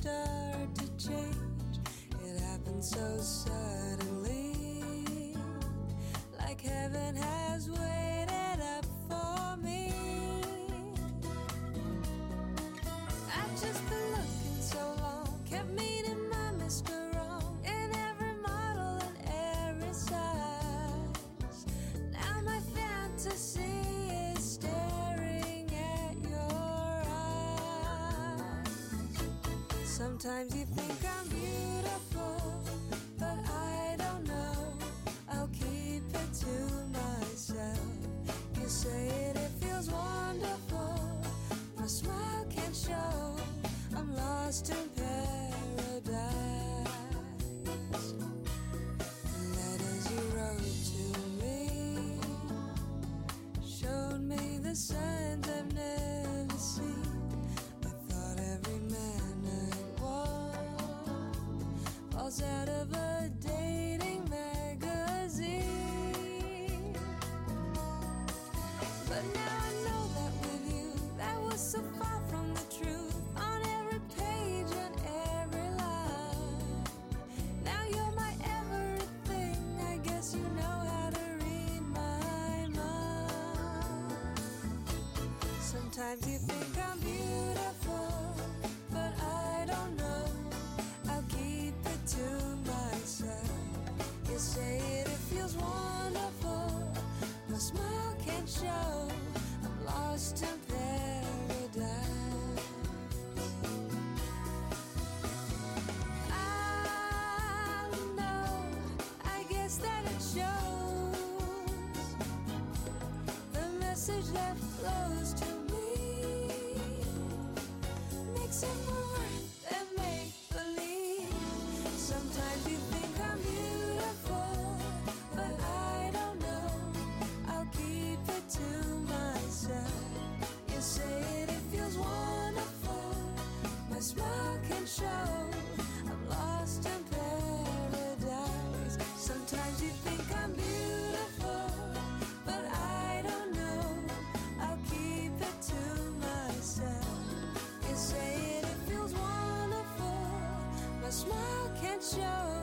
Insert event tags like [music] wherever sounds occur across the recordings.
start to change. It happened so suddenly, Sometimes you think Sometimes you think I'm beautiful, but I don't know. I'll keep it to myself. You say it, it feels wonderful. My smile can't show I'm lost in paradise. I know, I guess that it shows the message that show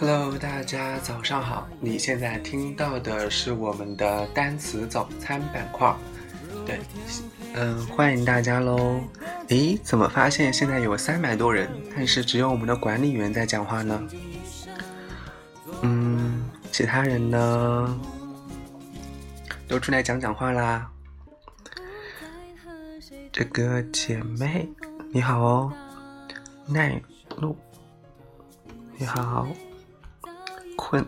Hello，大家早上好！你现在听到的是我们的单词早餐板块。对，嗯，欢迎大家喽！诶，怎么发现现在有三百多人，但是只有我们的管理员在讲话呢？嗯，其他人呢？都出来讲讲话啦！这个姐妹，你好哦，奈露，你好。困。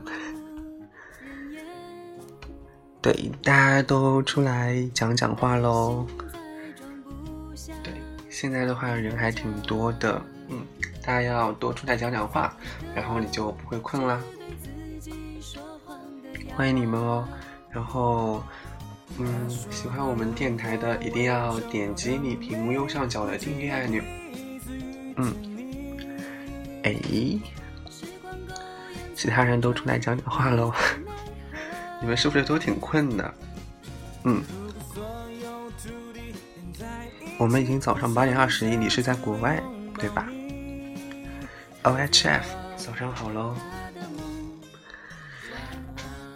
对，大家都出来讲讲话喽。对，现在的话人还挺多的，嗯，大家要多出来讲讲话，然后你就不会困啦。欢迎你们哦。然后，嗯，喜欢我们电台的一定要点击你屏幕右上角的订阅按钮。嗯，哎。其他人都出来讲讲话喽，[laughs] 你们是不是都挺困的？嗯，我们已经早上八点二十一，你是在国外对吧？OHF，早上好喽，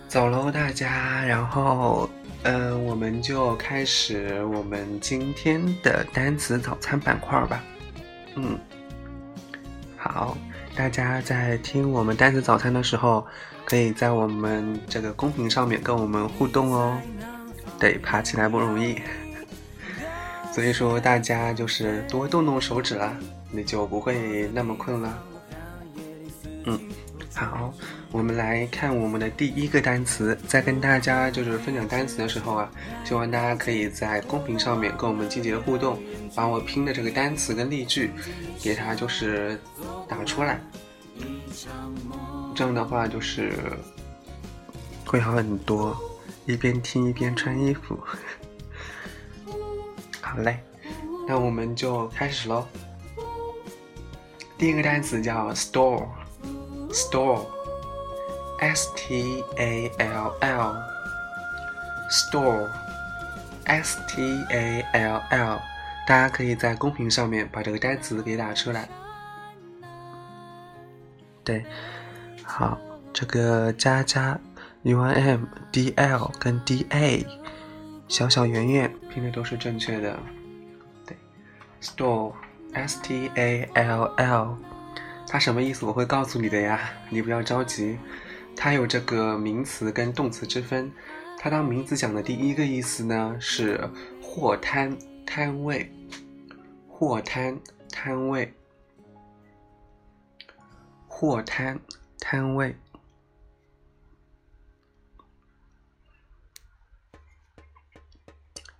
走喽大家，然后嗯、呃，我们就开始我们今天的单词早餐板块吧。嗯，好。大家在听我们单词早餐的时候，可以在我们这个公屏上面跟我们互动哦。对，爬起来不容易。[laughs] 所以说，大家就是多动动手指啦，你就不会那么困了。嗯，好，我们来看我们的第一个单词。在跟大家就是分享单词的时候啊，希望大家可以在公屏上面跟我们积极的互动，把我拼的这个单词跟例句，给它就是打出来。这样的话就是会好很多，一边听一边穿衣服。[laughs] 好嘞，那我们就开始喽。第一个单词叫 store，store Stall store stall，大家可以在公屏上面把这个单词给打出来。对。好，这个佳佳，U I M D L 跟 D A，小小圆圆拼的都是正确的。对，store S T A L L，它什么意思？我会告诉你的呀，你不要着急。它有这个名词跟动词之分。它当名词讲的第一个意思呢是货摊摊位，货摊摊位，货摊。摊位，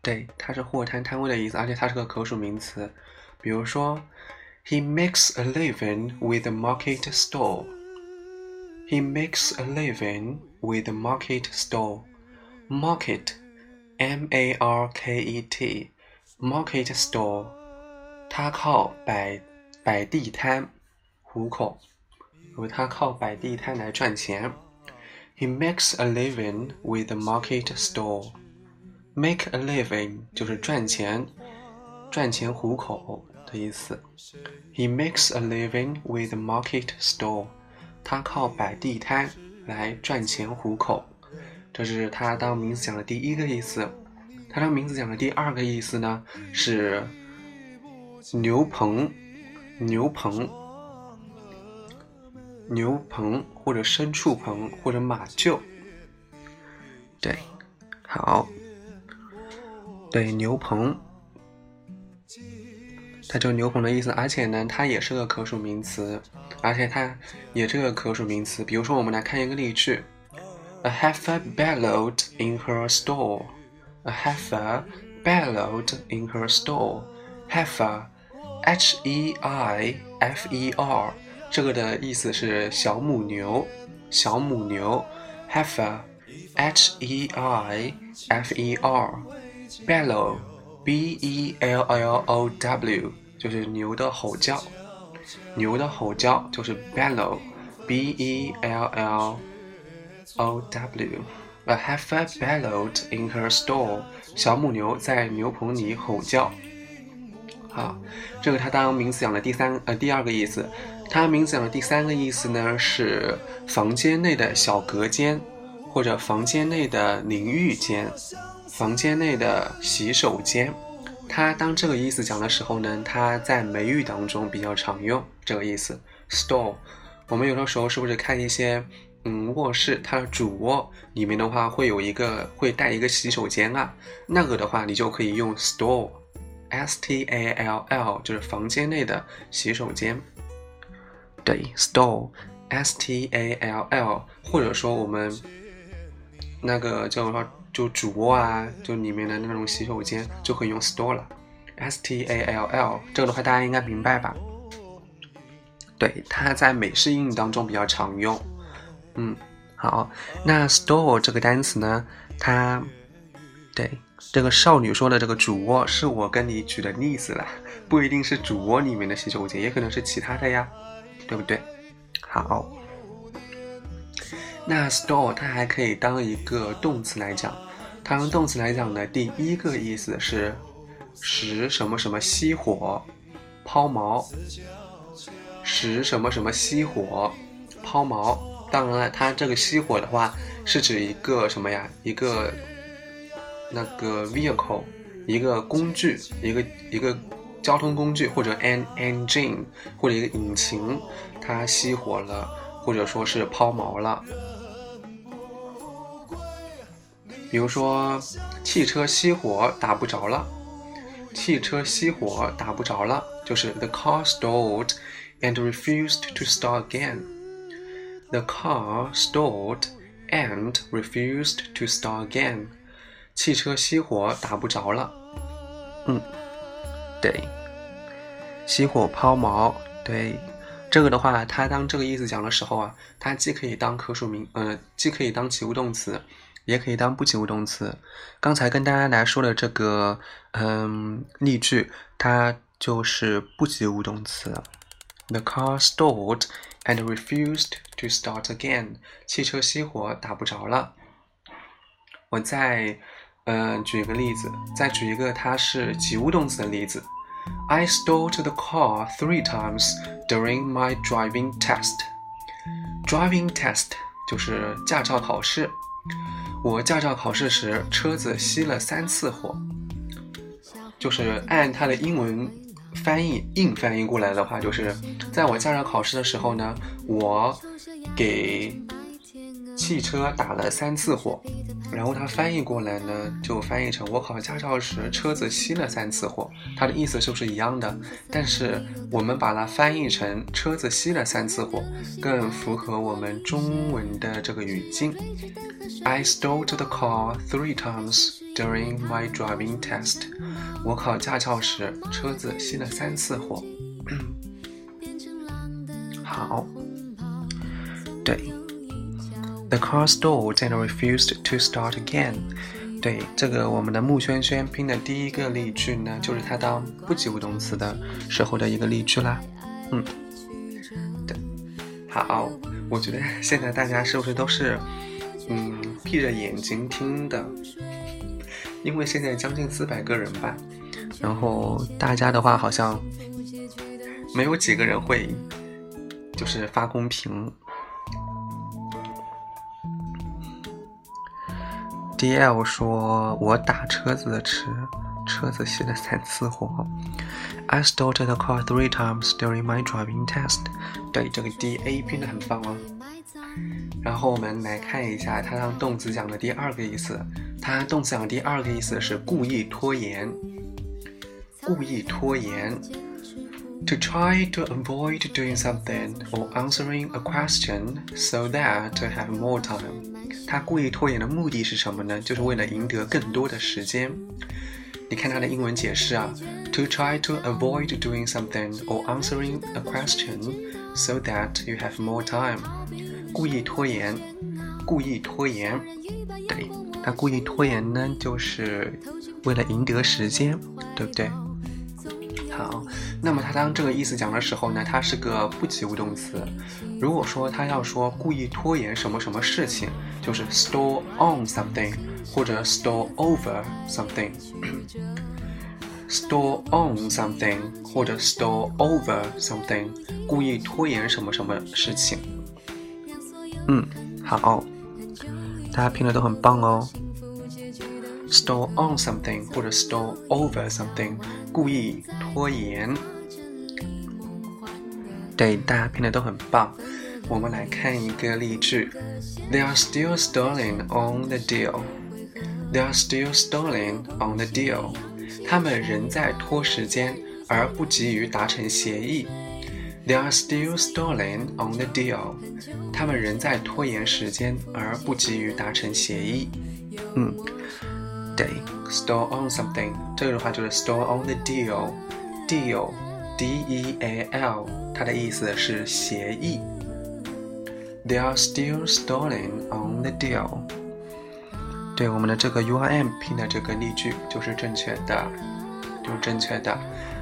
对，它是货摊摊位的意思，而且它是个可数名词。比如说，He makes a living with a market stall. He makes a living with a market stall. Market, M-A-R-K-E-T, market stall. 他靠摆摆地摊糊口。因为他靠摆地摊来赚钱。He makes a living with a market stall. Make a living 就是赚钱，赚钱糊口的意思。He makes a living with a market stall. 他靠摆地摊来赚钱糊口，这是他当名字讲的第一个意思。他当名字讲的第二个意思呢是牛棚，牛棚。牛棚或者牲畜棚或者马厩，对，好，对牛棚，它就牛棚的意思，而且呢，它也是个可数名词，而且它也是个可数名词。比如说，我们来看一个例句：A heifer bellowed in her stall. A heifer bellowed in her stall. Heifer，H-E-I-F-E-R。这个的意思是小母牛，小母牛 Heifer, H-E-I-F-E-R, bellow, B-E-L-L-O-W 就是牛的吼叫，牛的吼叫就是 bellow，b e l l o w，a heifer bellowed in her stall，小母牛在牛棚里吼叫。好，这个它当名词讲的第三呃第二个意思。它名词讲的第三个意思呢，是房间内的小隔间，或者房间内的淋浴间，房间内的洗手间。它当这个意思讲的时候呢，它在美语当中比较常用这个意思。Store，我们有的时候是不是看一些嗯卧室，它的主卧里面的话会有一个会带一个洗手间啊，那个的话你就可以用 store，S T A L L，就是房间内的洗手间。对，stall，s t a l l，或者说我们那个叫什么就主卧啊，就里面的那种洗手间就可以用 stall 了，s t a l l，这个的话大家应该明白吧？对，它在美式英语当中比较常用。嗯，好，那 stall 这个单词呢，它对这个少女说的这个主卧是我跟你举的例子了，不一定是主卧里面的洗手间，也可能是其他的呀。对不对？好，那 store 它还可以当一个动词来讲。它当动词来讲呢，第一个意思是使什么什么熄火、抛锚，使什么什么熄火、抛锚。当然了，它这个熄火的话，是指一个什么呀？一个那个 vehicle，一个工具，一个一个。交通工具或者 an engine 或者一个引擎，它熄火了，或者说是抛锚了。比如说，汽车熄火打不着了，汽车熄火打不着了，就是 the car stalled and refused to start again。The car stalled and refused to start again。汽车熄火打不着了。嗯，对。熄火抛锚，对。这个的话，它当这个意思讲的时候啊，它既可以当可数名，呃，既可以当及物动词，也可以当不及物动词。刚才跟大家来说的这个，嗯，例句，它就是不及物动词。The car stalled and refused to start again。汽车熄火打不着了。我再，嗯，举一个例子，再举一个它是及物动词的例子。I stalled the car three times during my driving test. Driving test 就是驾照考试。我驾照考试时，车子熄了三次火。就是按它的英文翻译硬翻译过来的话，就是在我驾照考试的时候呢，我给汽车打了三次火。然后它翻译过来呢，就翻译成我考驾照时车子熄了三次火，它的意思是不是一样的？但是我们把它翻译成车子熄了三次火，更符合我们中文的这个语境。I stalled the car three times during my driving test。我考驾照时车子熄了三次火。[coughs] 好，对。The car stalled and refused to start again。对，这个我们的木轩轩拼的第一个例句呢，就是它当不及物动词的时候的一个例句啦。嗯，对，好，我觉得 [laughs] 现在大家是不是都是嗯闭着眼睛听的？因为现在将近四百个人吧，然后大家的话好像没有几个人会就是发公屏。D L 说：“我打车子的车，车子熄了三次火。I started the car three times during my driving test。”对，这个 D A 拼的很棒哦。然后我们来看一下它当动词讲的第二个意思。它动词讲的第二个意思是故意拖延，故意拖延。To try to avoid doing something or answering a question so that to have more time。他故意拖延的目的是什么呢？就是为了赢得更多的时间。你看他的英文解释啊，to try to avoid doing something or answering a question so that you have more time。故意拖延，故意拖延，对，他故意拖延呢，就是为了赢得时间，对不对？好，那么它当这个意思讲的时候呢，它是个不及物动词。如果说他要说故意拖延什么什么事情，就是 stall on something 或者 stall over something。stall on something 或者 stall over something，故意拖延什么什么事情。嗯，好，大家拼的都很棒哦。Stall on something 或者 stall over something，故意拖延。对，大家拼的都很棒。我们来看一个例句：They are still stalling on the deal. They are still stalling on the deal. 他们仍在拖时间，而不急于达成协议。They are still stalling on the deal. 他们仍在拖延时间，而不急于达成协议。嗯。对，store on something，这个的话就是 store on the deal，deal，d e a l，它的意思是协议。They are still stalling on the deal。对，我们的这个 U R M 拼的这个例句就是正确的，就是正确的。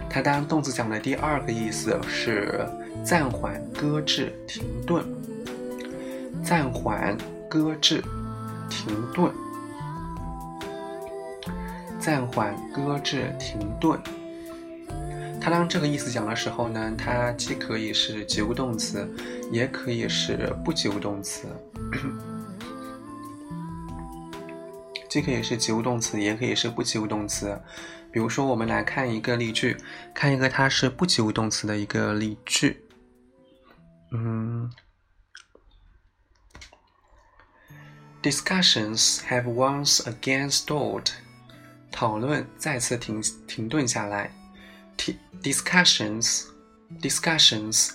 它当动词讲的第二个意思是暂缓、搁置、停顿。暂缓、搁置、停顿。暂缓、搁置、停顿。它当这个意思讲的时候呢，它既可以是及物动词，也可以是不及物动词。[clears throat] 既可以是及物动词，也可以是不及物动词。比如说，我们来看一个例句，看一个它是不及物动词的一个例句。嗯 Discussions have once again stalled. 讨论再次停停顿下来。T discussions discussions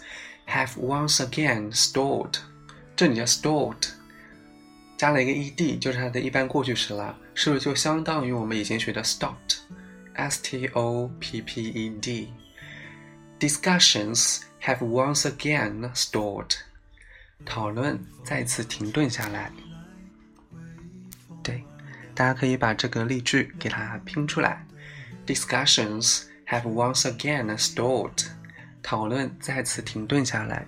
have once again stalled. 这里的 stalled 加了一个 ed，就是它的一般过去时了，是不是就相当于我们以前学的 stopped？S T O P P E D. Discussions have once again stalled. 讨论再次停顿下来。 大家可以把这个例句给它拼出来。Discussions have once again stalled. 讨论再次停顿下来。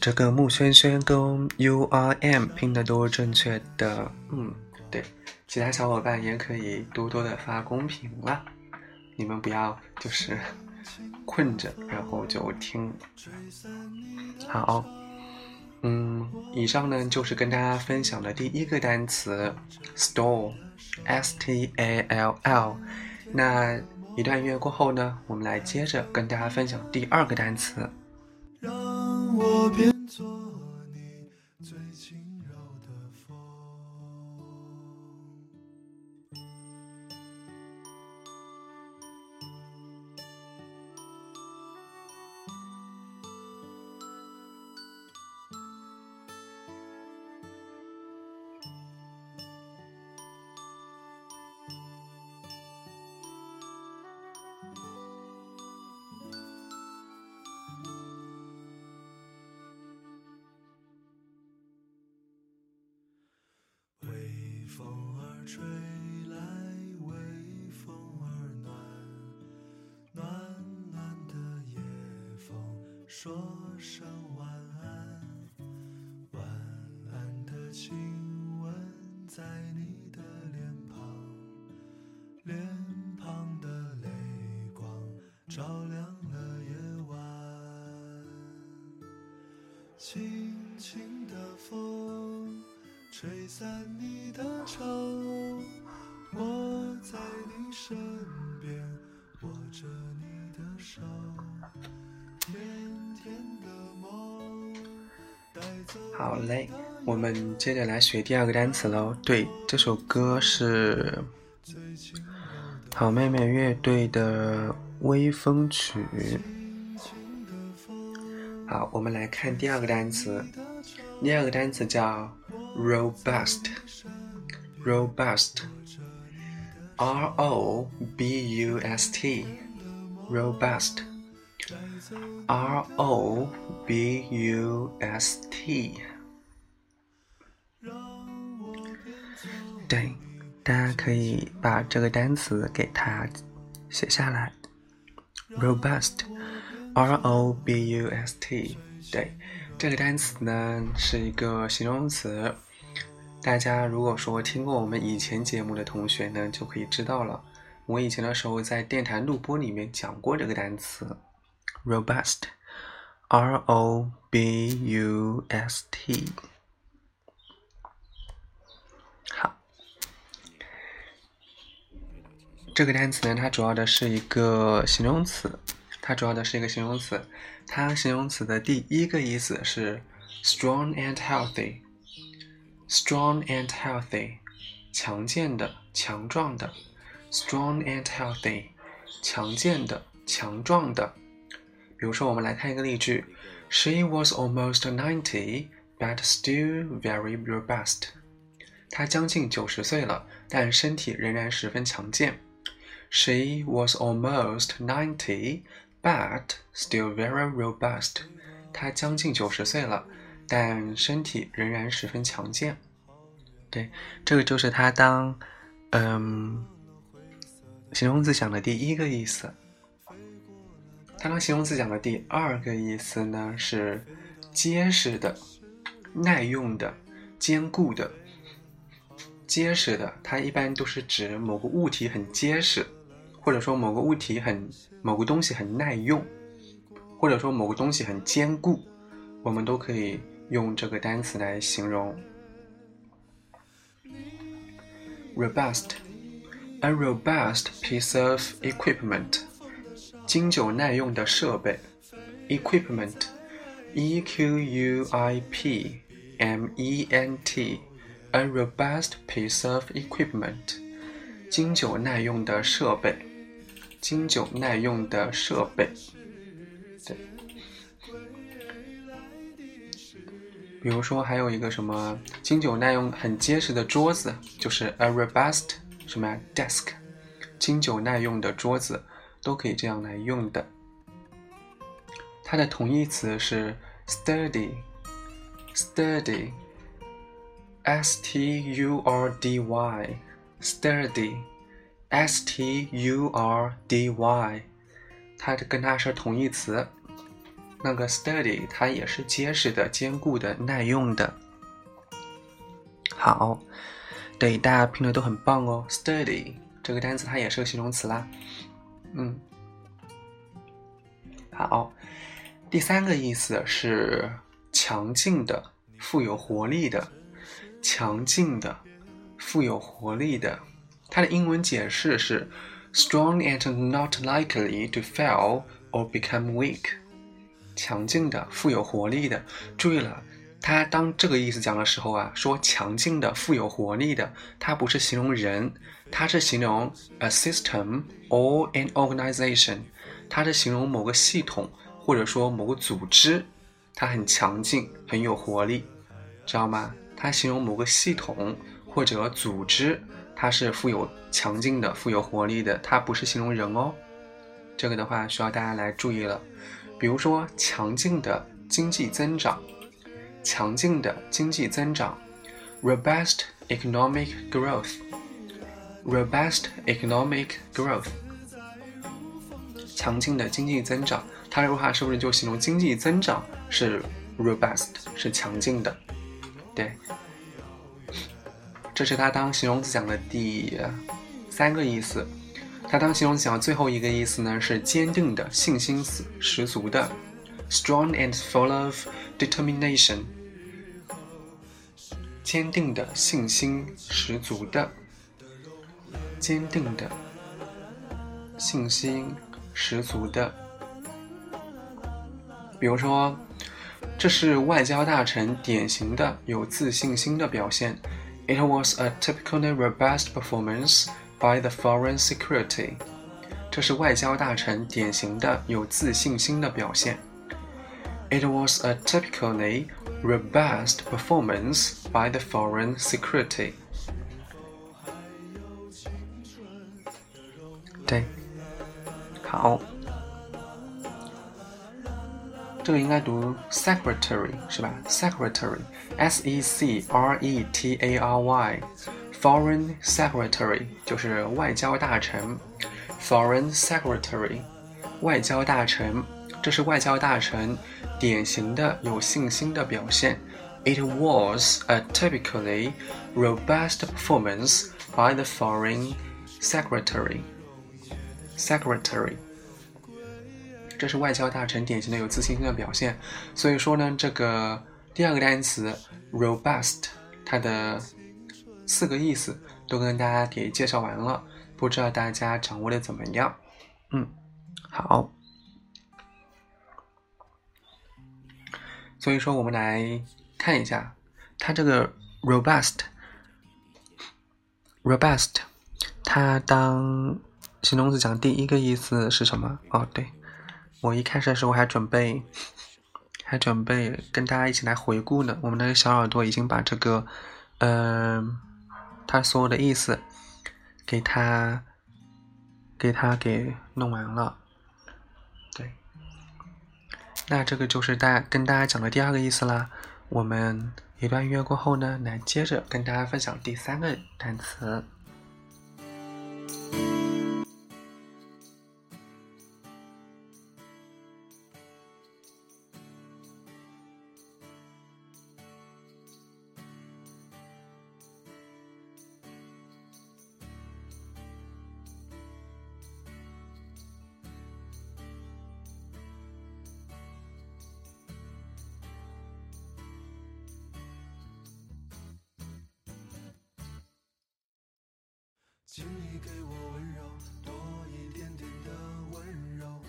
这个木轩轩跟 U R M 拼的都是正确的，嗯，对，其他小伙伴也可以多多的发公屏了，你们不要就是困着然后就听。好，嗯，以上呢就是跟大家分享的第一个单词 stall，S T A L L。那一段音乐过后呢，我们来接着跟大家分享第二个单词。让我变说声晚安，晚安的亲吻在你的脸庞，脸庞的泪光照亮了夜晚。轻轻的风，吹散你的愁。我在你身边，握着你的手。好嘞，我们接着来学第二个单词喽。对，这首歌是好妹妹乐队的《微风曲》。好，我们来看第二个单词。第二个单词叫 robust，robust，r o b u s t，robust，r o b u s t。对，大家可以把这个单词给它写下来，robust，r o b u s t。对，这个单词呢是一个形容词，大家如果说听过我们以前节目的同学呢，就可以知道了。我以前的时候在电台录播里面讲过这个单词，robust，r o b u s t。这个单词呢，它主要的是一个形容词，它主要的是一个形容词，它形容词的第一个意思是 strong and healthy，strong and healthy，强健的、强壮的，strong and healthy，强健的、强壮的。比如说，我们来看一个例句：She was almost ninety, but still very robust. 她将近九十岁了，但身体仍然十分强健。She was almost ninety, but still very robust. 她将近九十岁了，但身体仍然十分强健。对，这个就是它当嗯形容词讲的第一个意思。它当形容词讲的第二个意思呢是结实的、耐用的、坚固的。结实的，它一般都是指某个物体很结实，或者说某个物体很某个东西很耐用，或者说某个东西很坚固，我们都可以用这个单词来形容。Robust, a robust piece of equipment. 经久耐用的设备，equipment，e q u i p M E N T，a robust piece of equipment，经久耐用的设备， 经久耐用的设备。对，比如说还有一个什么经久耐用、很结实的桌子，就是 a robust 什么呀 desk，经久耐用的桌子都可以这样来用的。它的同义词是 sturdy sturdy sturdy y，sturdy，s t u r d y，它跟它是同义词。那个 sturdy 它也是结实的、坚固的、耐用的。好，对，大家拼的都很棒哦。sturdy 这个单词它也是个形容词啦。嗯，好。第三个意思是强劲的、富有活力的。强劲的、富有活力的，它的英文解释是 strong and not likely to fail or become weak。强劲的、富有活力的。注意了，它当这个意思讲的时候啊，说强劲的、富有活力的，它不是形容人，它是形容 a system or an organization，它是形容某个系统。或者说某个组织，它很强劲，很有活力，知道吗？它形容某个系统或者组织，它是富有强劲的、富有活力的，它不是形容人哦。这个的话需要大家来注意了。比如说，强劲的经济增长，强劲的经济增长，robust economic growth，robust economic growth，强劲的经济增长。它的话是不是就形容经济增长是 robust 是强劲的？对，这是它当形容词讲的第三个意思。它当形容词讲的最后一个意思呢是坚定的、信心十足的，strong and full of determination。坚定的、信心十足的，坚定的、信心十足的。比如说，这是外交大臣典型的有自信心的表现。It was a typically robust performance by the foreign security。这是外交大臣典型的有自信心的表现。It was a typically robust performance by the foreign security。对，好。 这个应该读 secretary 是吧？secretary，s e c r e t a r y，foreign secretary 就是外交大臣，foreign secretary，外交大臣，这是外交大臣典型的有信心的表现。It was a typically robust performance by the foreign secretary. Secretary. 这是外交大臣典型的有自信心的表现。所以说呢，这个第二个单词 robust，它的四个意思都跟大家给介绍完了，不知道大家掌握的怎么样？嗯，好。所以说，我们来看一下它这个 robust，robust，它当形容词讲第一个意思是什么？哦，对。我一开始的时候还准备，还准备跟大家一起来回顾呢。我们的小耳朵已经把这个，嗯，它所有的意思，给它，给它给弄完了。对，那这个就是大跟大家讲的第二个意思啦。我们一段音乐过后呢，来接着跟大家分享第三个单词。请你给我温柔多一点点的温柔。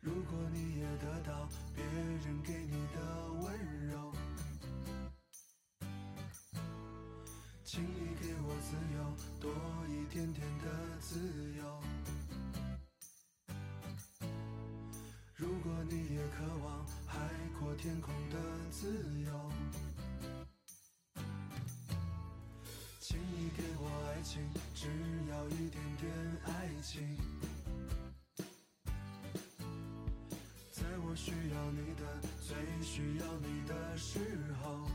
如果你也得到别人给你的温柔请你给我自由多一点点的自由。如果你也渴望海阔天空爱情，只要一点点爱情。在我需要你的最需要你的时候。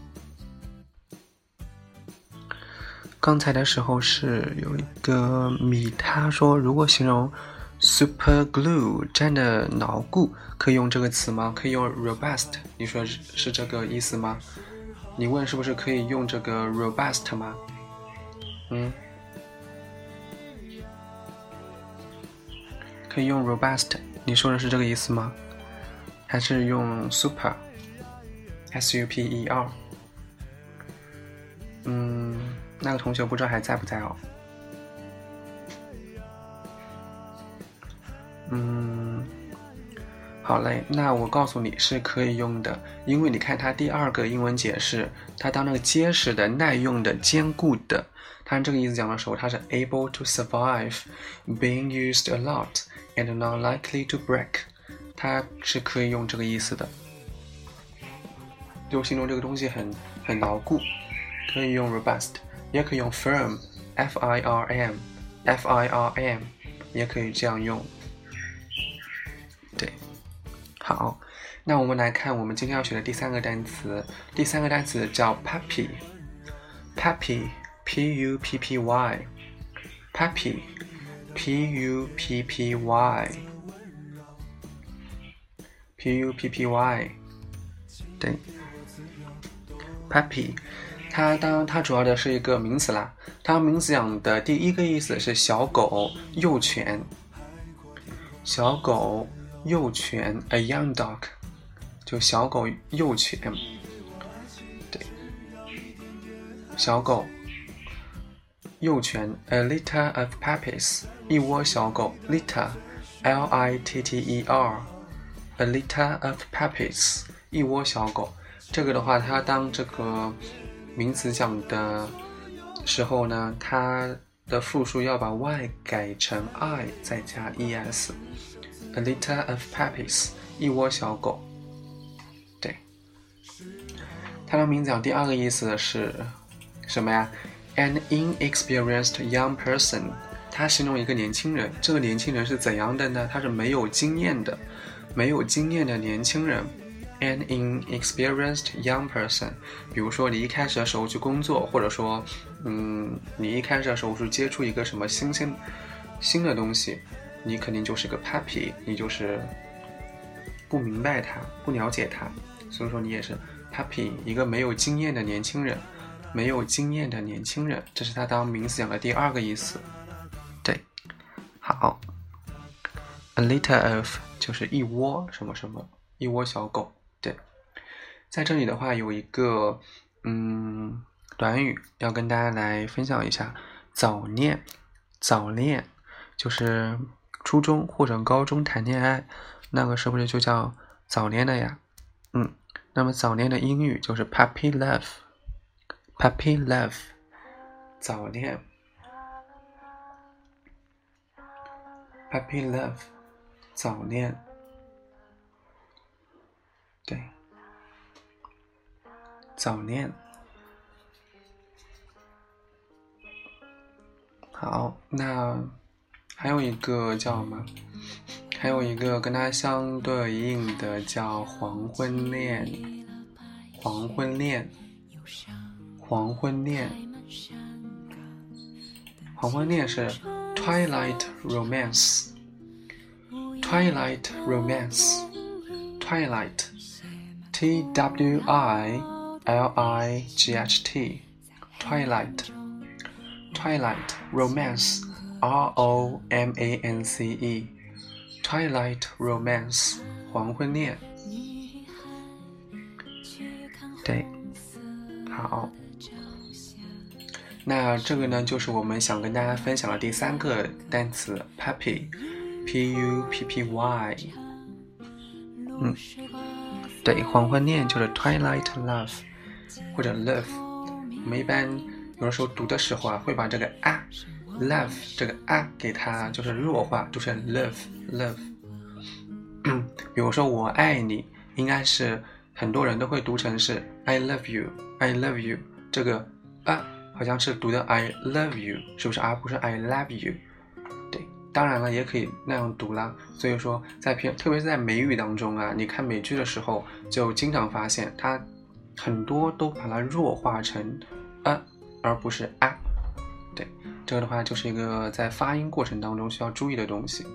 刚才的时候是有一个米，他说如果形容 super glue 粘的牢固，可以用这个词吗？可以用 robust？你说是是这个意思吗？你问是不是可以用这个 robust 吗？可以用 robust？你说的是这个意思吗？还是用 super？S U P E R？嗯。那个同学不知道还在不在哦。嗯，好嘞，那我告诉你是可以用的，因为你看它第二个英文解释，它当那个结实的、耐用的、坚固的，它这个意思讲的时候，它是 able to survive being used a lot and not likely to break，它是可以用这个意思的，就形容这个东西很很牢固，可以用 robust。也可以用 firm，f i r m，f i r m，也可以这样用。对，好，那我们来看我们今天要学的第三个单词，第三个单词叫 puppy，puppy，p u p p y，puppy pu p p y pu p p y 对 puppy 它当它主要的是一个名词啦它名词讲的第一个意思是小狗幼犬小狗幼犬 a young dog 就小狗幼犬对小狗幼犬 a litter of puppies 一窝小狗，litter，l i t t e r，a litter of puppies，一窝小狗。这个的话，它当这个。名词讲的时候呢，它的复数要把 y 改成 i，再加 es。A litter of puppies，一窝小狗。对，它的名字讲第二个意思是什么呀？An inexperienced young person，他形容一个年轻人。这个年轻人是怎样的呢？他是没有经验的，没有经验的年轻人。An inexperienced young person，比如说你一开始的时候去工作，或者说，嗯，你一开始的时候是接触一个什么新鲜、新的东西，你肯定就是个 puppy，你就是不明白它，不了解它，所以说你也是 puppy，一个没有经验的年轻人，没有经验的年轻人，这是他当名词讲的第二个意思。好，a litter of 就是一窝什么什么，一窝小狗。对，在这里的话有一个嗯短语要跟大家来分享一下，早恋，早恋就是初中或者高中谈恋爱，那个是不是就叫早恋了呀？嗯，那么早恋的英语就是 puppy love，puppy love，早恋 Happy love，早恋。对，早恋。好，那还有一个叫什么？还有一个跟它相对应的叫黄昏恋。黄昏恋，黄昏恋，黄昏恋是 twilight romance，twilight romance，twilight。T W I L I G H T Twilight Twilight Romance R O M A N C E Twilight Romance 黄昏恋。对，好， 那这个呢，就是我们想跟大家分享的第三个单词 puppy，P U P P Y。嗯。对，黄昏恋就是 twilight love，或者 love。我们一般有的时候读的时候啊，会把这个啊，love 这个啊给它就是弱化，读成 love love。比如说我爱你，应该是很多人都会读成是 I love you I love you，这个啊好像是读的 I love you，是不是？而不是 I love you。对，当然了，也可以那样读啦。所以说，在片，特别是在美语当中啊，你看美剧的时候，就经常发现它很多都把它弱化成 a，，而不是 a。对，这个的话就是一个在发音过程当中需要注意的东西。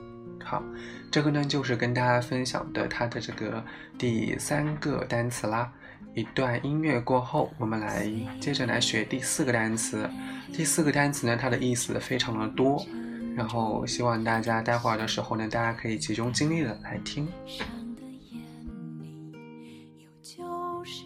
好，这个呢就是跟大家分享的它的这个第三个单词啦。一段音乐过后，我们来接着来学第四个单词。第四个单词呢，它的意思非常的多，然后希望大家待会儿的时候呢，大家可以集中精力的来听。上的眼里有旧时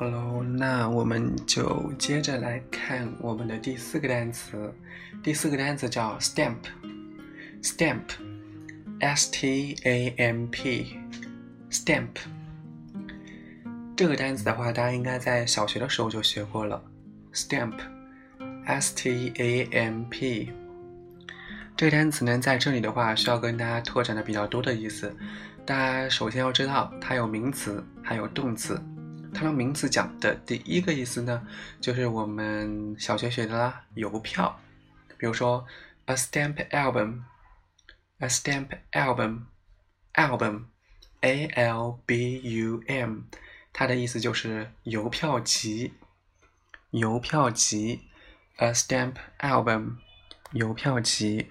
Hello，那我们就接着来看我们的第四个单词。第四个单词叫 stamp，stamp，s t a m p，stamp。这个单词的话，大家应该在小学的时候就学过了。stamp，s t a m p。这个单词呢，在这里的话，需要跟大家拓展的比较多的意思。大家首先要知道，它有名词，还有动词。它的名词讲的第一个意思呢，就是我们小学学的啦，邮票。比如说，a stamp album，a stamp album，album，a l b u m，它的意思就是邮票集，邮票集，a stamp album，邮票集。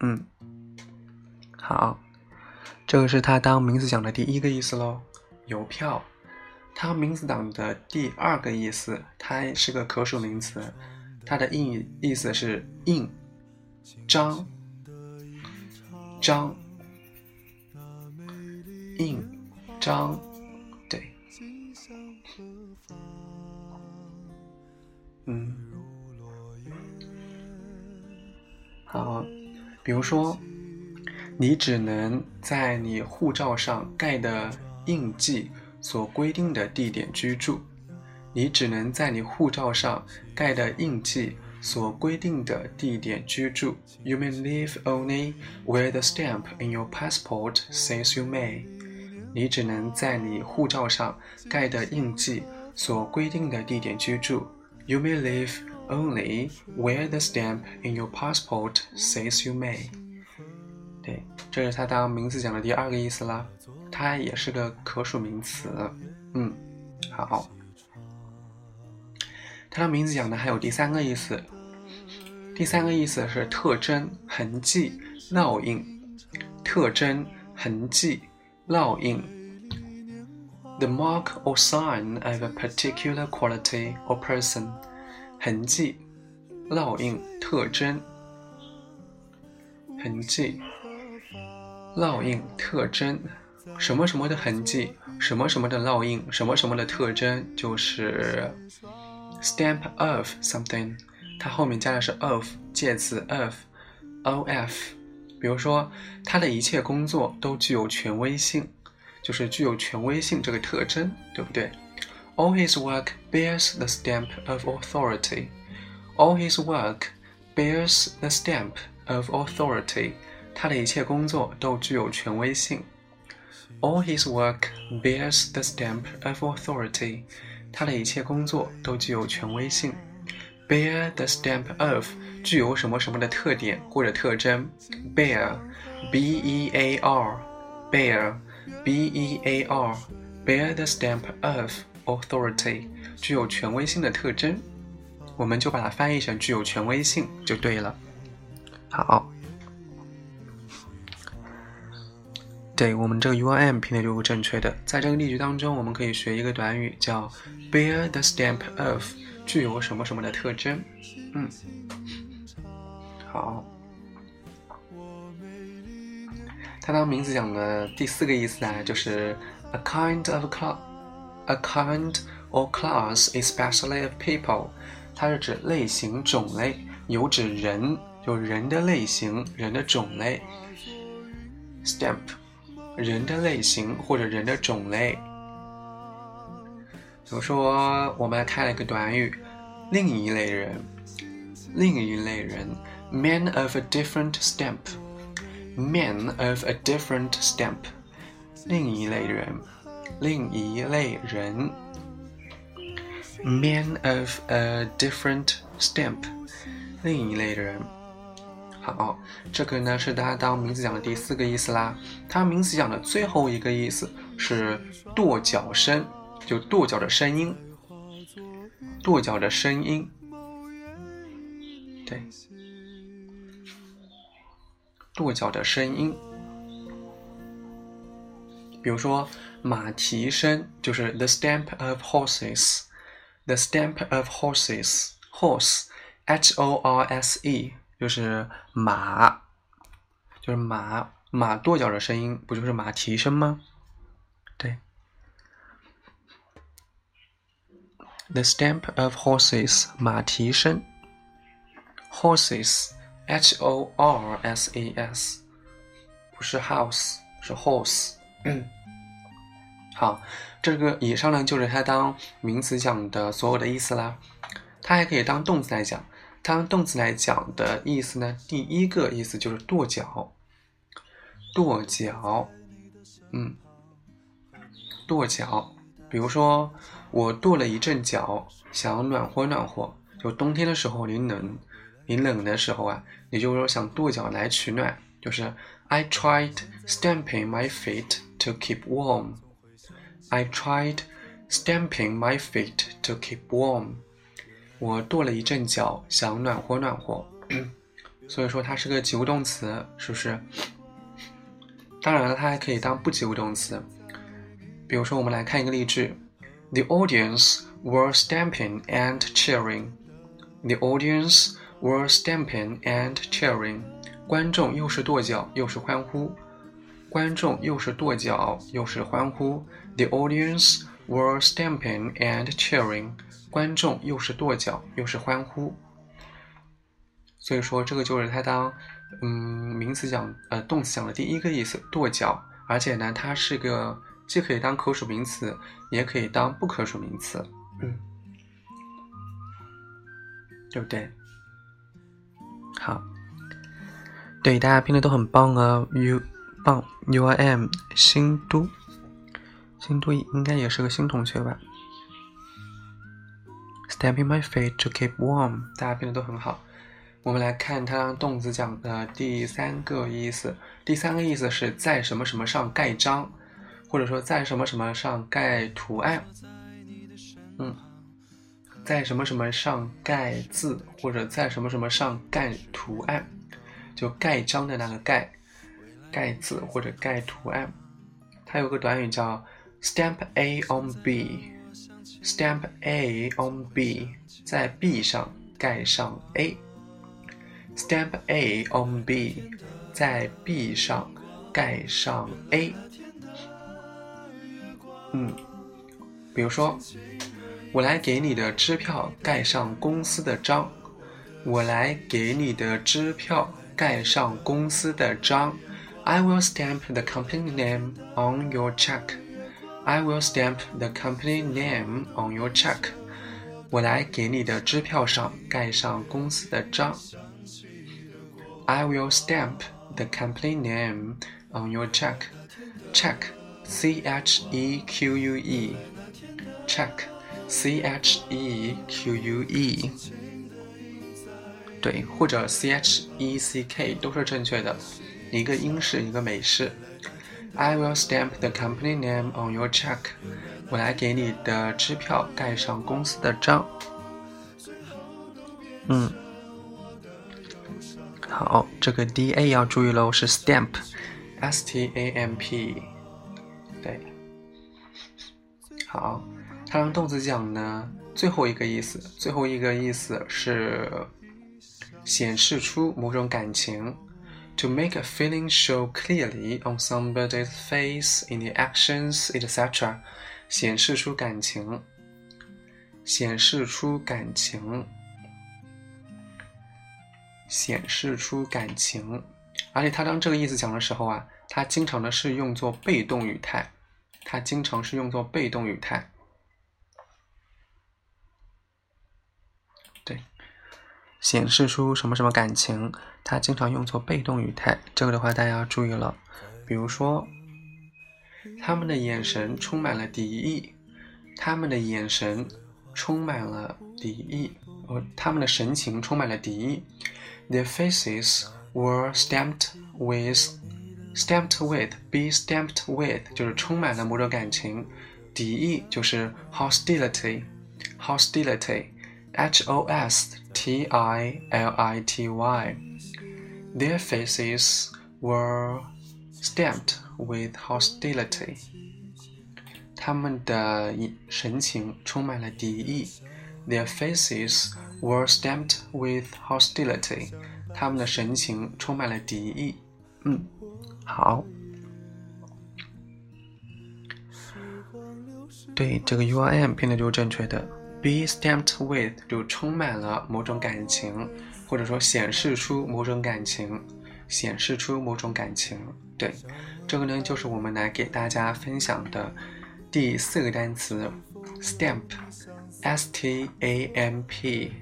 嗯，好，这个是它当名词讲的第一个意思喽。邮票，它名词党的第二个意思，它是个可数名词，它的意意思是印、章、章、印、章，对，嗯，好，比如说，你只能在你护照上盖的印记所规定的地点居住，你只能在你护照上盖的印记所规定的地点居住。You may live only where the stamp in your passport says you may。你只能在你护照上盖的印记所规定的地点居住。You may live only where the stamp in your passport says you may。对，这是它当名词讲的第二个意思啦。它也是个可数名词，嗯，好。它的名字讲的还有第三个意思，第三个意思是特征、痕迹、烙印。特征、痕迹、烙印。The mark or sign of a particular quality or person。痕迹、烙印、特征、痕迹、烙印、特征。什么什么的痕迹，什么什么的烙印，什么什么的特征，就是 stamp of something，它后面加的是 of 介词 of，o f 比如说，他的一切工作都具有权威性，就是具有权威性这个特征，对不对？All his work bears the stamp of authority. All his work bears the stamp of authority. 他的一切工作都具有权威性。All his work bears the stamp of authority. 他的一切工作都具有权威性。Bear the stamp of 具有什么什么的特点或者特征。Bear，b-e-a-r，bear，b-e-a-r，bear the stamp of authority 具有权威性的特征，我们就把它翻译成具有权威性就对了。好。 对我们这个 U R M 拼的就是正确的。在这个例句当中，我们可以学一个短语叫 bear the stamp of，具有什么什么的特征。嗯，好。它当名词讲的第四个意思呢，就是 a kind of class，a kind or class especially of people，它是指类型、种类，有指人，就人的类型、人的种类。stamp。人的类型或者人的种类，比如说，我们来看了一个短语，另一类人，另一类人，man of a different stamp，man of a different stamp，另一类人，另一类人，man of a different stamp，另一类人。好，这个呢是它当名词讲的第四个意思啦。它名词讲的最后一个意思是跺脚声，就跺脚的声音，跺脚的声音。对，跺脚的声音。比如说马蹄声，就是 the stamp of horses，the stamp of horses，horse，h o r s e。就是马，就是马马跺脚的声音，不就是马蹄声吗？对。The stamp of horses，马蹄声。Horses，H O R S E S，不是 house，是 horse。[clears throat] 好，这个以上呢就是它当名词讲的所有的意思啦。它还可以当动词来讲。当动词来讲的意思呢，第一个意思就是跺脚，跺脚，嗯，跺脚。比如说，我跺了一阵脚，想暖和暖和。就冬天的时候，你冷，你冷的时候啊，你就是说想跺脚来取暖，就是 I tried stamping my feet to keep warm. I tried stamping my feet to keep warm. 我跺了一阵脚，想暖和暖和，所以说它是个及物动词，是不是？当然了，它还可以当不及物动词。比如说，我们来看一个例句：The audience were stamping and cheering. The audience were stamping and cheering. 观众又是跺脚又是欢呼。观众又是跺脚又是欢呼。The audience were stamping and cheering. 观众又是跺脚又是欢呼，所以说这个就是它当嗯名词讲呃动词讲的第一个意思跺脚，而且呢它是个既可以当可数名词，也可以当不可数名词，嗯，对不对？好，对大家拼的都很棒啊，U 棒 U I M 新都，新都应该也是个新同学吧？？Stamping my feet to keep warm，大家变得都很好。我们来看它动词讲的第三个意思。第三个意思是在什么什么上盖章，或者说在什么什么上盖图案。嗯，在什么什么上盖字，或者在什么什么上盖图案，就盖章的那个盖，盖字或者盖图案。它有个短语叫 stamp A on B。Stamp A on B，在 B 上盖上 A。Stamp A on B，在 B 上盖上 A。嗯，比如说，我来给你的支票盖上公司的章。我来给你的支票盖上公司的章。I will stamp the company name on your check. I will stamp the company name on your check. 我来给你的支票上盖上公司的章。I will stamp the company name on your check. Check, C H E Q U E. Check, C H E Q U E. 对，或者 C H E C K 都是正确的，一个英式，一个美式。 I will stamp the company name on your check. 我来给你的支票盖上公司的章。嗯，好，这个 D A 要注意喽，是 stamp，S T A M P。对，好，它让动词讲呢，最后一个意思，最后一个意思是显示出某种感情。To make a feeling show clearly on somebody's face, in the actions, etc. 显示出感情，显示出感情，显示出感情。而且它当这个意思讲的时候啊，它经常的是用作被动语态，它经常是用作被动语态。对，显示出什么什么感情，它经常用作被动语态。这个的话大家要注意了，比如说。他们的眼神充满了敌意，他们的眼神充满了敌意，呃，他们的神情充满了敌意。Their faces were stamped with, stamped with, be stamped with 就是充满了某种感情，敌意就是 hostility, hostility, H O S T I L I T Y. Their faces were stamped with hostility，他们的神情充满了敌意。Their faces were stamped with hostility，他们的神情充满了敌意。嗯，好。对，这个 U I M 拼的就是正确的。 Be stamped with 就充满了某种感情，或者说显示出某种感情，显示出某种感情。对。这个呢，就是我们来给大家分享的第四个单词，stamp，s t a m p。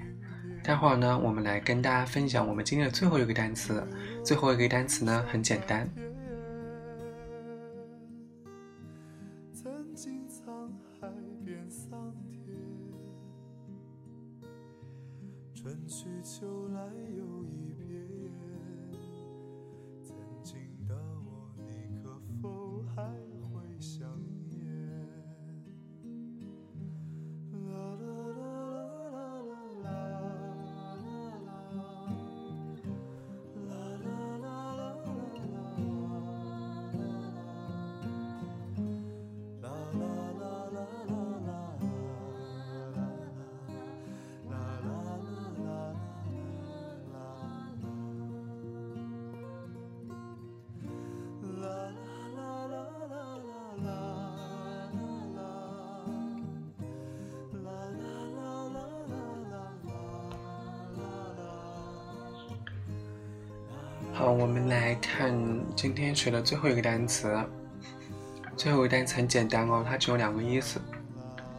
待会儿呢，我们来跟大家分享我们今天的最后一个单词。最后一个单词呢，很简单。好，我们来看今天学的最后一个单词。最后一个单词很简单哦，它只有两个意思。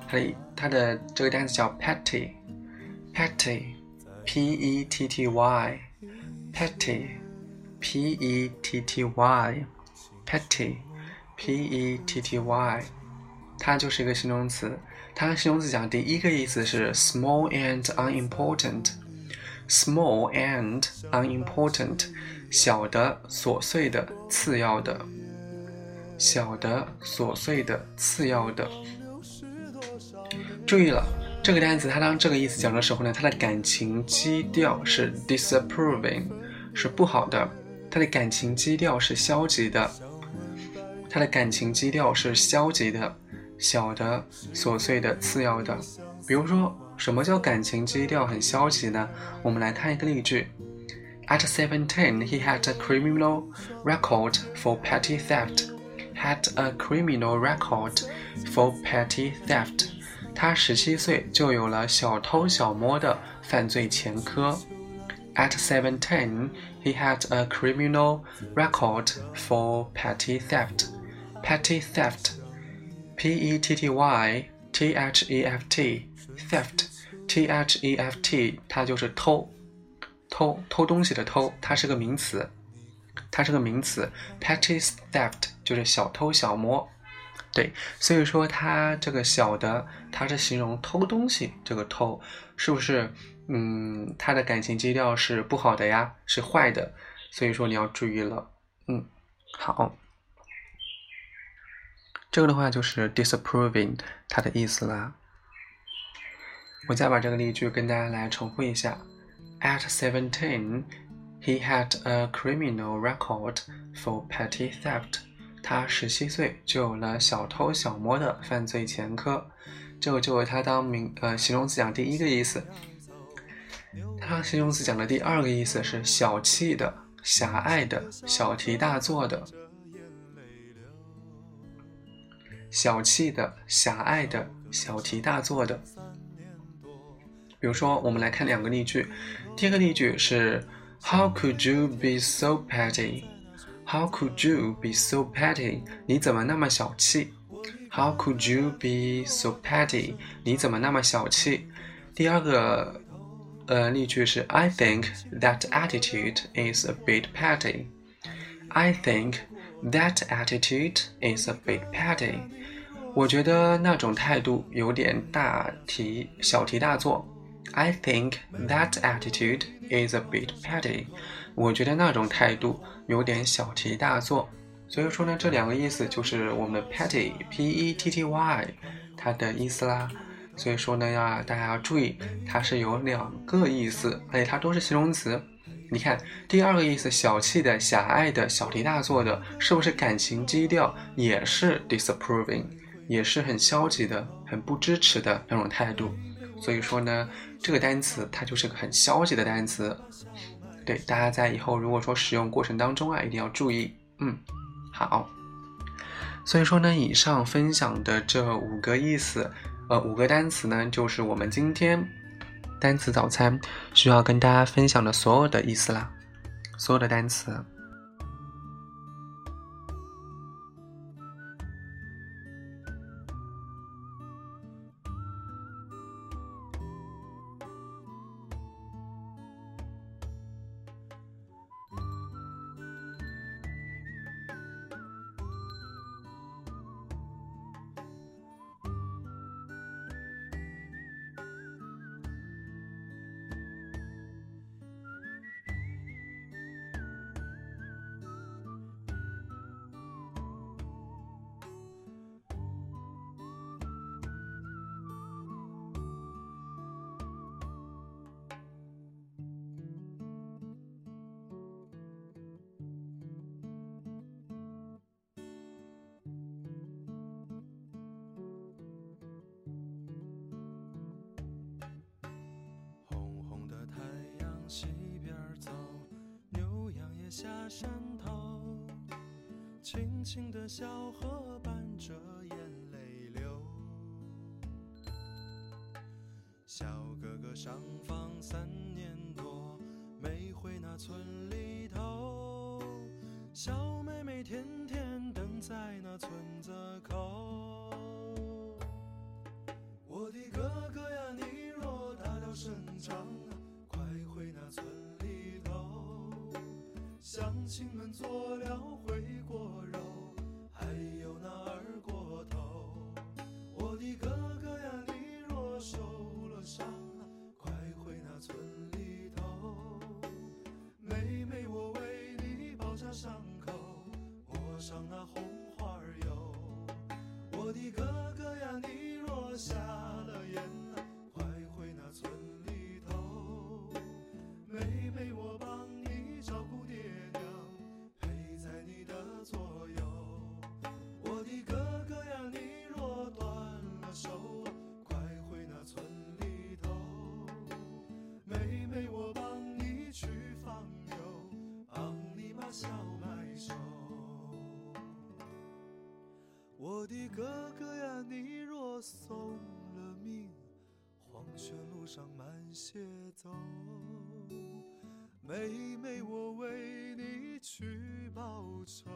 它的它的这个单词叫 petty，petty，p e t t y，petty，p e t t y，petty，p e t t y，它就是一个形容词。它形容词讲第一个意思是 small and unimportant，small and unimportant。小的、琐碎的、次要的；小的、琐碎的、次要的。注意了，这个单词它当这个意思讲的时候呢，它的感情基调是 disapproving，是不好的；它的感情基调是消极的；它的感情基调是消极的。小的、琐碎的、次要的。比如说，什么叫感情基调很消极呢？我们来看一个例句。At 17, he had a criminal record for petty theft. Had a criminal record for petty theft. 他十七岁就有了小偷小摸的犯罪前科。 At 17, he had a criminal record for petty theft. Petty theft, P E T T Y T H E F T, theft, T H E F T，它就是偷， 偷偷东西的偷，它是个名词，它是个名词。Petty theft 就是小偷小摸，对，所以说它这个小的，它是形容偷东西，这个偷是不是？嗯，它的感情基调是不好的呀，是坏的，所以说你要注意了。嗯，好，这个的话就是 disapproving 它的意思啦。我再把这个例句跟大家来重复一下。At seventeen, he had a criminal record for petty theft. 他十七岁就有了小偷小摸的犯罪前科。这个就为他当名呃形容词讲第一个意思。他形容词讲的第二个意思是小气的、狭隘的、小题大做的。小气的、狭隘的、小题大做的。比如说，我们来看两个例句。第一个例句是 How could you be so petty? How could you be so petty? 你怎么那么小气？How could you be so petty? 你怎么那么小气？第二个。呃，例句是 I think that attitude is a bit petty. I think that attitude is a bit petty. 我觉得那种态度有点大题小题大做。 I think that attitude is a bit petty. 我觉得那种态度有点小题大做。所以说呢，这两个意思就是我们的 petty p e t t y 它的意思啦。所以说呢，要大家要注意，它是有两个意思，而且它都是形容词。你看第二个意思，小气的、狭隘的、小题大做的，是不是感情基调也是 disapproving，也是很消极的、很不支持的那种态度？所以说呢，这个单词它就是个很消极的单词。对，大家在以后如果说使用过程当中啊，一定要注意。嗯，好。所以说呢，以上分享的这五个意思。呃，五个单词呢，就是我们今天单词早餐需要跟大家分享的所有的意思啦，所有的单词。下山头，清清的小河伴着眼泪流。小哥哥上访三年多，没回那村里头，小妹妹天天等在那村乡亲们做了回锅我的哥哥呀，你若送了命，黄泉路上慢些走。妹妹，我为你去报仇，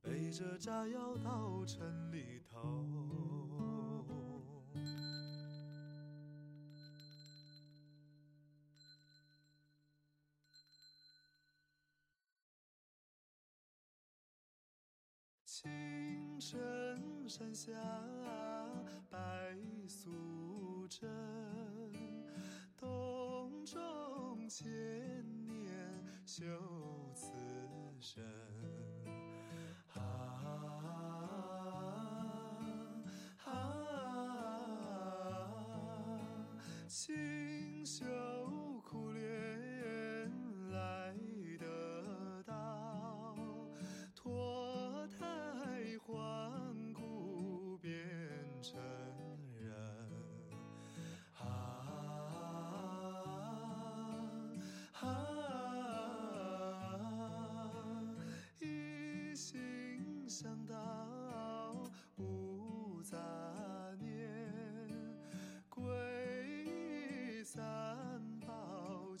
背着炸药到城里头。see.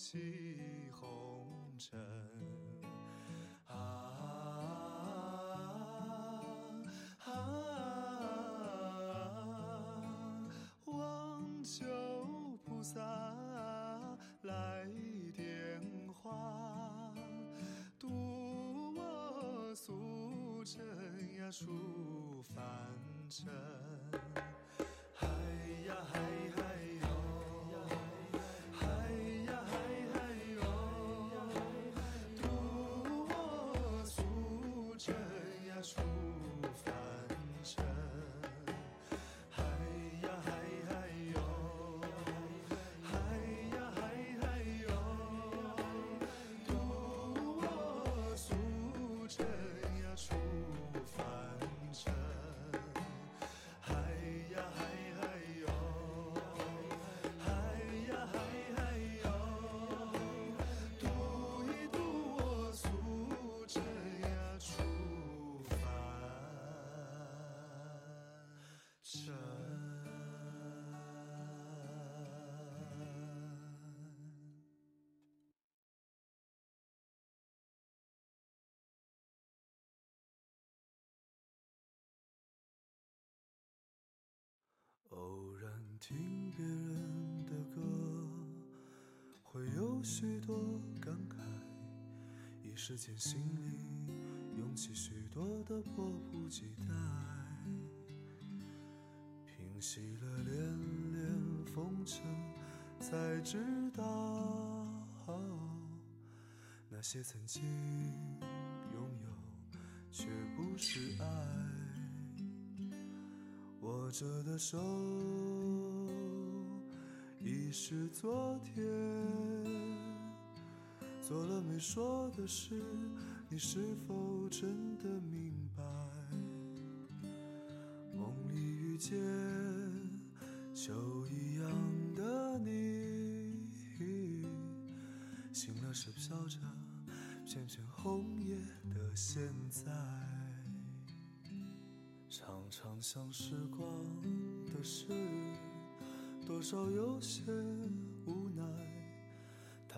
起红尘。啊啊！望求菩萨来点化，渡我俗尘呀出凡尘。许多感慨。一时间心里涌起许多的迫不及待。平息了连连风尘，才知道那些曾经拥有，却不是爱。握着的手已是昨天，做了没说的事，你是否真的明白？梦里遇见秋一样的你，醒了是飘着片片红叶的现在。常常想时光的事，多少有些无奈。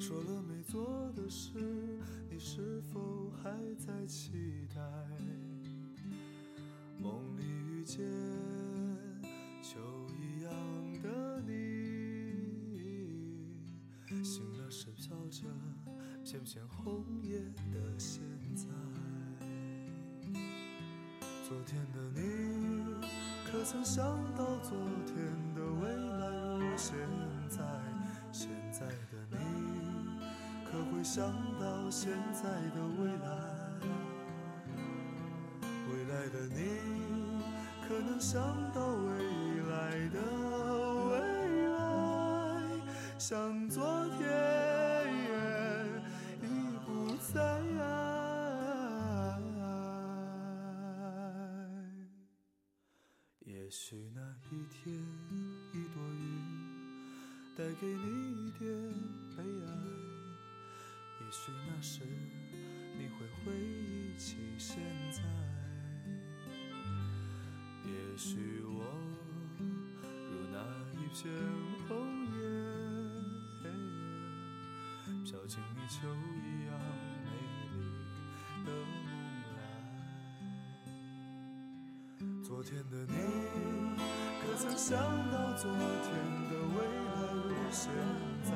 说了没做的事，你是否还在期待？梦里遇见秋一样的你，醒了是飘着片片红叶的现在。昨天的你，可曾想到昨天的未来如现在？会想到现在的未来，未来的你可能想到未来的未来，像昨天，已不再。也许那一天，一朵云带给你一点。许我如那一片红叶，飘进你秋一样美丽的梦来。昨天的你，可曾想到昨天的未来如现在？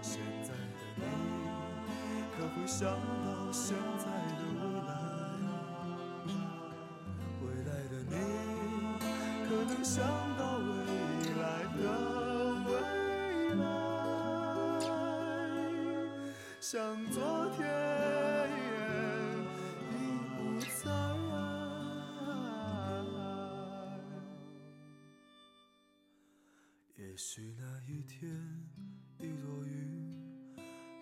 现在的你，可会想到现在想到未来的未来，像昨天已不在。也许那一天，一朵云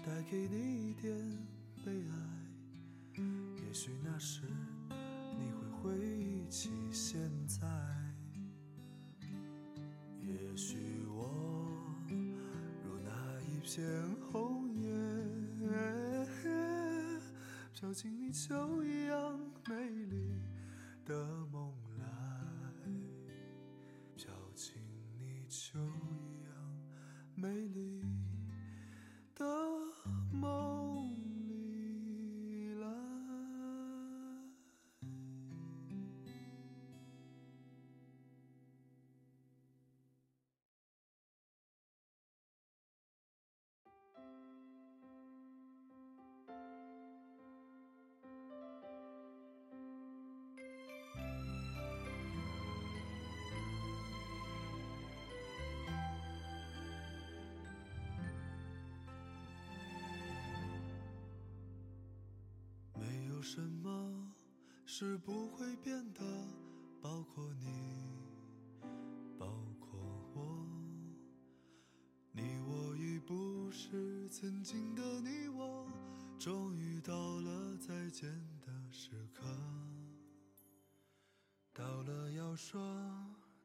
带给你一点悲哀。也许那时你会回忆起现在。也许我如那一片红叶，飘进你秋一样美丽。什么是不会变的，包括你，包括我。你我已不是曾经的你我，终于到了再见的时刻。到了要说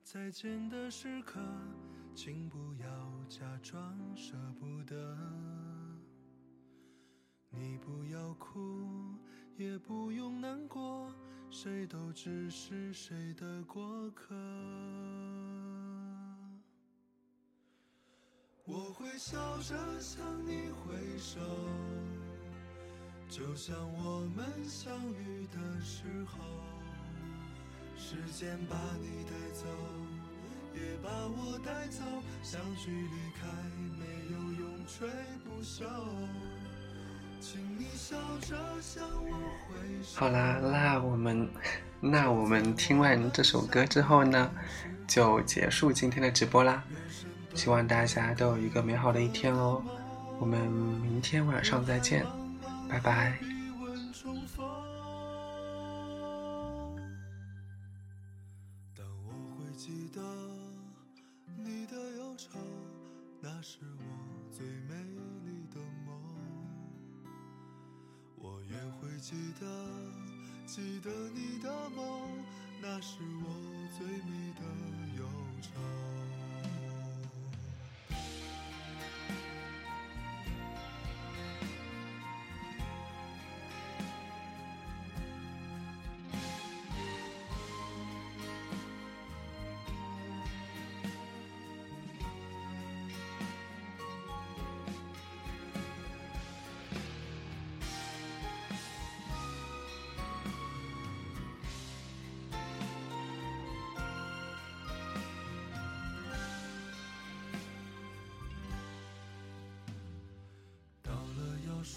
再见的时刻，请不要假装舍不得。不用难过，谁都只是谁的过客。我会笑着向你挥手，就像我们相遇的时候。时间把你带走，也把我带走，相聚离开，没有永垂不朽。请你笑着向我挥手。好啦，那我们 [laughs] 那我们听完这首歌之后呢，就结束今天的直播啦。希望大家都有一个美好的一天哦。我们明天晚上再见，拜拜。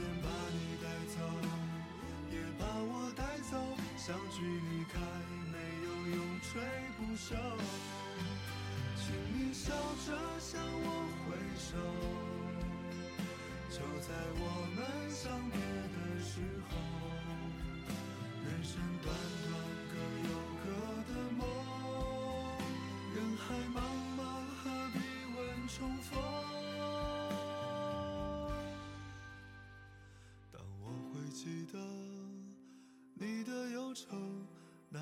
间把你带走，也把我带走，相聚离开，没有永垂不朽。请你笑着向我挥手，就在我们相别的时候，人生短短各有各的梦，人海茫茫何必问重逢？